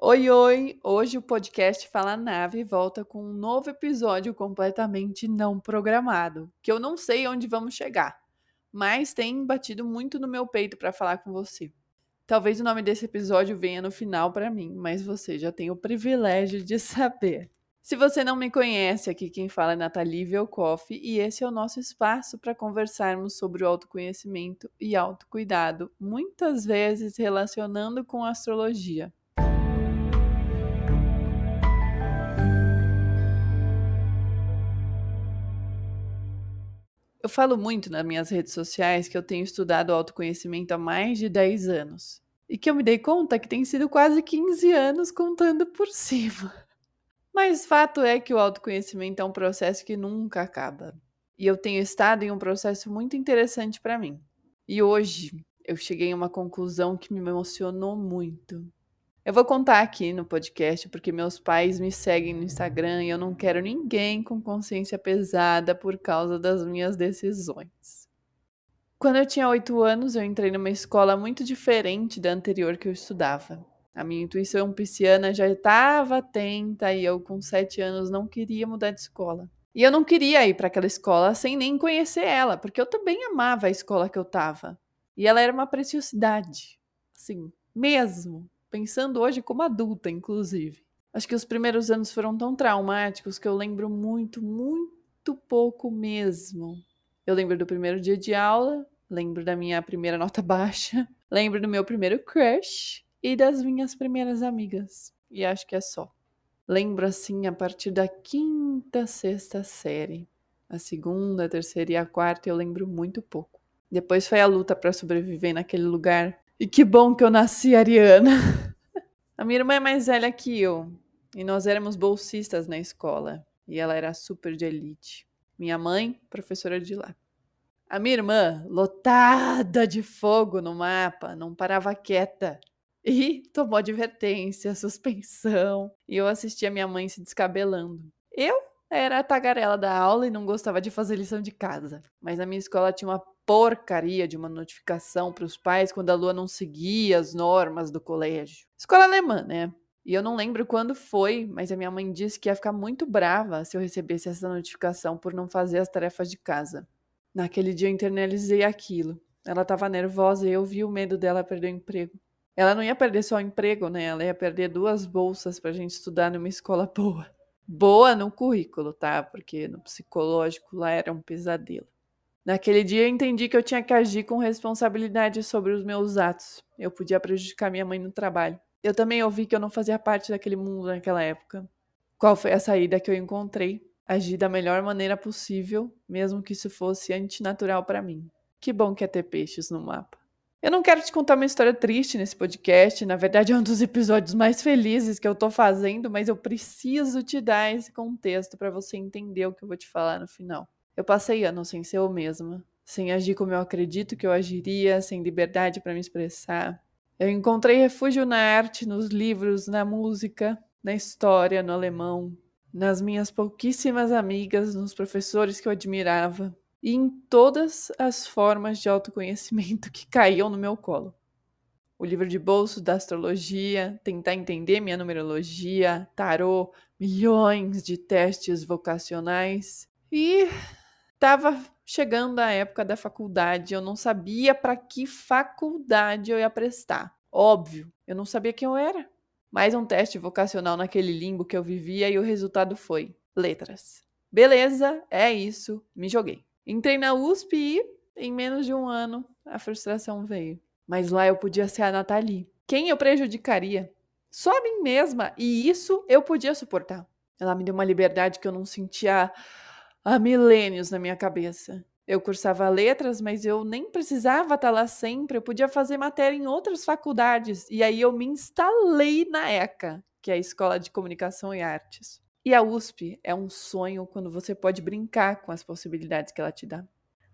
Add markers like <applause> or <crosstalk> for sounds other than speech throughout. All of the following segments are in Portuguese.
Oi, oi! Hoje o podcast Fala Nave volta com um novo episódio completamente não programado, que eu não sei onde vamos chegar, mas tem batido muito no meu peito para falar com você. Talvez o nome desse episódio venha no final para mim, mas você já tem o privilégio de <laughs> saber. Se você não me conhece, aqui quem fala é Nathalie Velkoff e esse é o nosso espaço para conversarmos sobre o autoconhecimento e autocuidado, muitas vezes relacionando com astrologia. Eu falo muito nas minhas redes sociais que eu tenho estudado autoconhecimento há mais de 10 anos. E que eu me dei conta que tem sido quase 15 anos contando por <laughs> cima. Mas fato é que o autoconhecimento é um processo que nunca acaba. E eu tenho estado em um processo muito interessante para mim. E hoje eu cheguei a uma conclusão que me emocionou muito. Eu vou contar aqui no podcast porque meus pais me seguem no Instagram e eu não quero ninguém com consciência pesada por causa das minhas decisões. Quando eu tinha oito anos, eu entrei numa escola muito diferente da anterior que eu estudava. A minha intuição pisciana já estava atenta e eu, com sete anos, não queria mudar de escola. E eu não queria ir para aquela escola sem nem conhecer ela, porque eu também amava a escola que eu estava. E ela era uma preciosidade. Assim, mesmo pensando hoje como adulta, inclusive. Acho que os primeiros anos foram tão traumáticos que eu lembro muito, muito pouco mesmo. Eu lembro do primeiro dia de aula, lembro da minha primeira nota baixa, <laughs> lembro do meu primeiro crush e das minhas primeiras amigas. E acho que é só. Lembro assim a partir da quinta, sexta série. A segunda, a terceira e a quarta eu lembro muito pouco. Depois foi a luta para sobreviver naquele lugar e que bom que eu nasci ariana. <laughs> A minha irmã é mais velha que eu. E nós éramos bolsistas na escola. E ela era super de elite. Minha mãe, professora de lá. A minha irmã, lotada de fogo no mapa, não parava quieta. E tomou advertência, suspensão. E eu assistia minha mãe se descabelando. Eu era a tagarela da aula e não gostava de fazer lição de casa. Mas na minha escola tinha uma porcaria de uma notificação para os pais quando a lua não seguia as normas do colégio. Escola alemã, né? E eu não lembro quando foi, mas a minha mãe disse que ia ficar muito brava se eu recebesse essa notificação por não fazer as tarefas de casa. Naquele dia eu internalizei aquilo. Ela estava nervosa e eu vi o medo dela perder o emprego. Ela não ia perder só o emprego, né? Ela ia perder duas bolsas para a gente estudar numa escola boa. Boa no currículo, tá? Porque no psicológico lá era um pesadelo. Naquele dia eu entendi que eu tinha que agir com responsabilidade sobre os meus atos. Eu podia prejudicar minha mãe no trabalho. Eu também ouvi que eu não fazia parte daquele mundo naquela época. Qual foi a saída que eu encontrei? Agir da melhor maneira possível, mesmo que isso fosse antinatural para mim. Que bom que é ter peixes no mapa. Eu não quero te contar uma história triste nesse podcast, na verdade é um dos episódios mais felizes que eu tô fazendo, mas eu preciso te dar esse contexto para você entender o que eu vou te falar no final. Eu passei anos sem ser eu mesma, sem agir como eu acredito que eu agiria, sem liberdade para me expressar. Eu encontrei refúgio na arte, nos livros, na música, na história, no alemão, nas minhas pouquíssimas amigas, nos professores que eu admirava e em todas as formas de autoconhecimento <laughs> que caíam no meu colo. O livro de bolso da astrologia, tentar entender minha numerologia, tarô, milhões de testes vocacionais e Tava chegando a época da faculdade, eu não sabia para que faculdade eu ia prestar. Óbvio, eu não sabia quem eu era. Mais um teste vocacional naquele limbo que eu vivia e o resultado foi letras. Beleza, é isso, me joguei. Entrei na USP e, em menos de um ano, a frustração veio. Mas lá eu podia ser a Nathalie. Quem eu prejudicaria? Só a mim mesma, e isso eu podia suportar. Ela me deu uma liberdade que eu não sentia há milênios na minha cabeça. Eu cursava letras, mas eu nem precisava estar lá sempre, eu podia fazer matéria em outras faculdades. E aí eu me instalei na ECA, que é a Escola de Comunicação e Artes. E a USP é um sonho quando você pode brincar com as possibilidades que ela te dá.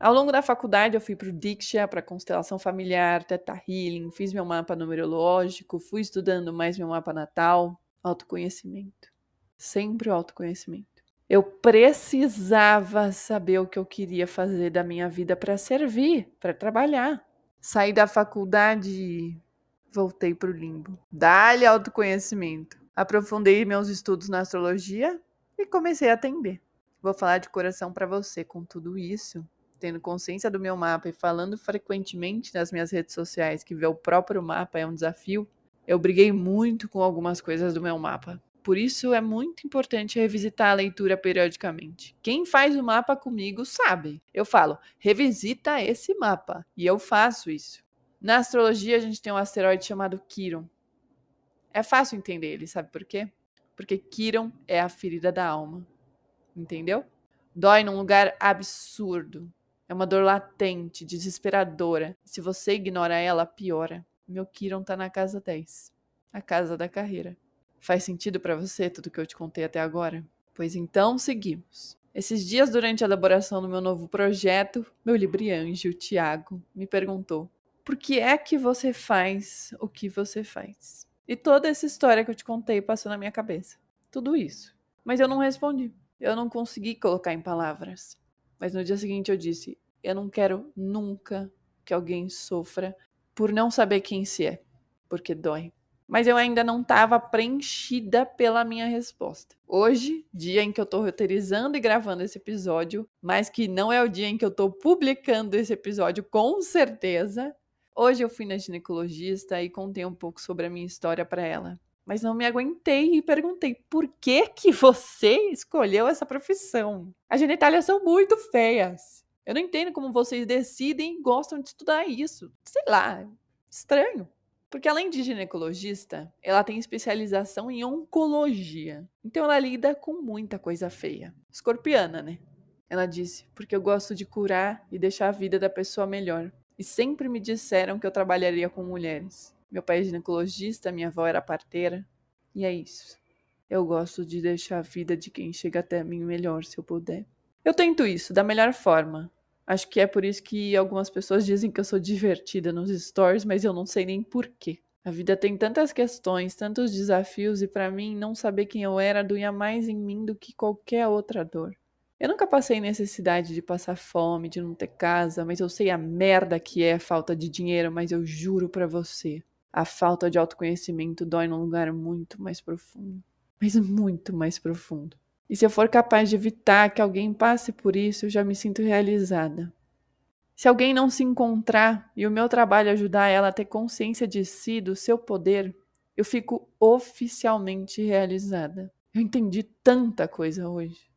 Ao longo da faculdade, eu fui para o Diksha, para constelação familiar, Teta Healing, fiz meu mapa numerológico, fui estudando mais meu mapa natal, autoconhecimento. Sempre autoconhecimento. Eu precisava saber o que eu queria fazer da minha vida para servir, para trabalhar. Saí da faculdade voltei para o limbo. Dá-lhe autoconhecimento. Aprofundei meus estudos na astrologia e comecei a atender. Vou falar de coração para você com tudo isso, tendo consciência do meu mapa e falando frequentemente nas minhas redes sociais que ver o próprio mapa é um desafio. Eu briguei muito com algumas coisas do meu mapa. Por isso é muito importante revisitar a leitura periodicamente. Quem faz o mapa comigo sabe. Eu falo, revisita esse mapa. E eu faço isso. Na astrologia, a gente tem um asteroide chamado Quiron. É fácil entender ele, sabe por quê? Porque Quiron é a ferida da alma. Entendeu? Dói num lugar absurdo. É uma dor latente, desesperadora. Se você ignora ela, piora. Meu Quiron tá na casa 10 a casa da carreira. Faz sentido para você tudo que eu te contei até agora? Pois então, seguimos. Esses dias, durante a elaboração do meu novo projeto, meu librianjo, Tiago, me perguntou: por que é que você faz o que você faz? E toda essa história que eu te contei passou na minha cabeça. Tudo isso. Mas eu não respondi. Eu não consegui colocar em palavras. Mas no dia seguinte eu disse: eu não quero nunca que alguém sofra por não saber quem se é, porque dói mas eu ainda não estava preenchida pela minha resposta. Hoje, dia em que eu estou roteirizando e gravando esse episódio, mas que não é o dia em que eu estou publicando esse episódio, com certeza. Hoje eu fui na ginecologista e contei um pouco sobre a minha história para ela. Mas não me aguentei e perguntei por que que você escolheu essa profissão? As genitálias são muito feias. Eu não entendo como vocês decidem e gostam de estudar isso. Sei lá, estranho. Porque além de ginecologista, ela tem especialização em oncologia. Então ela lida com muita coisa feia. Escorpiana, né? Ela disse: "Porque eu gosto de curar e deixar a vida da pessoa melhor. E sempre me disseram que eu trabalharia com mulheres. Meu pai é ginecologista, minha avó era parteira. E é isso. Eu gosto de deixar a vida de quem chega até mim melhor, se eu puder. Eu tento isso da melhor forma, Acho que é por isso que algumas pessoas dizem que eu sou divertida nos stories, mas eu não sei nem porquê. A vida tem tantas questões, tantos desafios, e para mim, não saber quem eu era doía mais em mim do que qualquer outra dor. Eu nunca passei necessidade de passar fome, de não ter casa, mas eu sei a merda que é a falta de dinheiro, mas eu juro para você, a falta de autoconhecimento dói num lugar muito mais profundo. Mas muito mais profundo. E se eu for capaz de evitar que alguém passe por isso, eu já me sinto realizada. Se alguém não se encontrar e o meu trabalho ajudar ela a ter consciência de si, do seu poder, eu fico oficialmente realizada. Eu entendi tanta coisa hoje.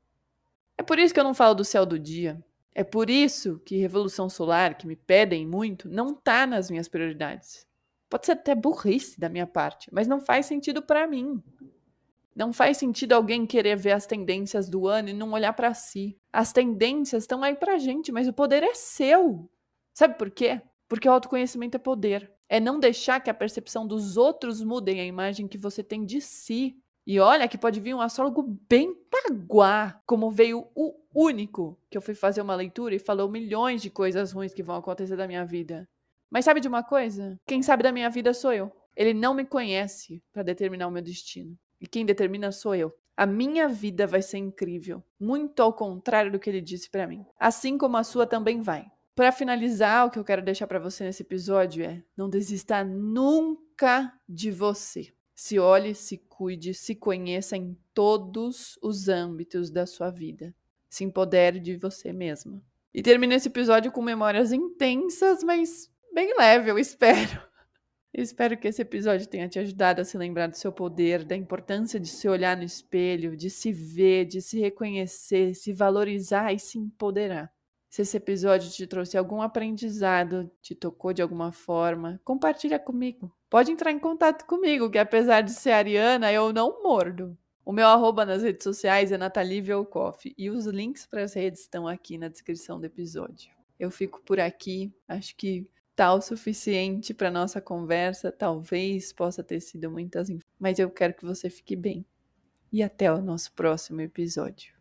É por isso que eu não falo do céu do dia. É por isso que Revolução Solar, que me pedem muito, não tá nas minhas prioridades. Pode ser até burrice da minha parte, mas não faz sentido para mim. Não faz sentido alguém querer ver as tendências do ano e não olhar para si. As tendências estão aí pra gente, mas o poder é seu. Sabe por quê? Porque o autoconhecimento é poder. É não deixar que a percepção dos outros mudem a imagem que você tem de si. E olha que pode vir um astrólogo bem paguá, como veio o único que eu fui fazer uma leitura e falou milhões de coisas ruins que vão acontecer da minha vida. Mas sabe de uma coisa? Quem sabe da minha vida sou eu. Ele não me conhece para determinar o meu destino. E quem determina sou eu. A minha vida vai ser incrível, muito ao contrário do que ele disse para mim. Assim como a sua também vai. Para finalizar, o que eu quero deixar para você nesse episódio é: não desista nunca de você. Se olhe, se cuide, se conheça em todos os âmbitos da sua vida. Se empodere de você mesma. E termino esse episódio com memórias intensas, mas bem leve, eu espero. Espero que esse episódio tenha te ajudado a se lembrar do seu poder, da importância de se olhar no espelho, de se ver, de se reconhecer, se valorizar e se empoderar. Se esse episódio te trouxe algum aprendizado, te tocou de alguma forma, compartilha comigo. Pode entrar em contato comigo, que apesar de ser ariana, eu não mordo. O meu arroba nas redes sociais é Nathalie Velkoff e os links para as redes estão aqui na descrição do episódio. Eu fico por aqui, acho que tá o suficiente para nossa conversa. Talvez possa ter sido muitas, mas eu quero que você fique bem. E até o nosso próximo episódio.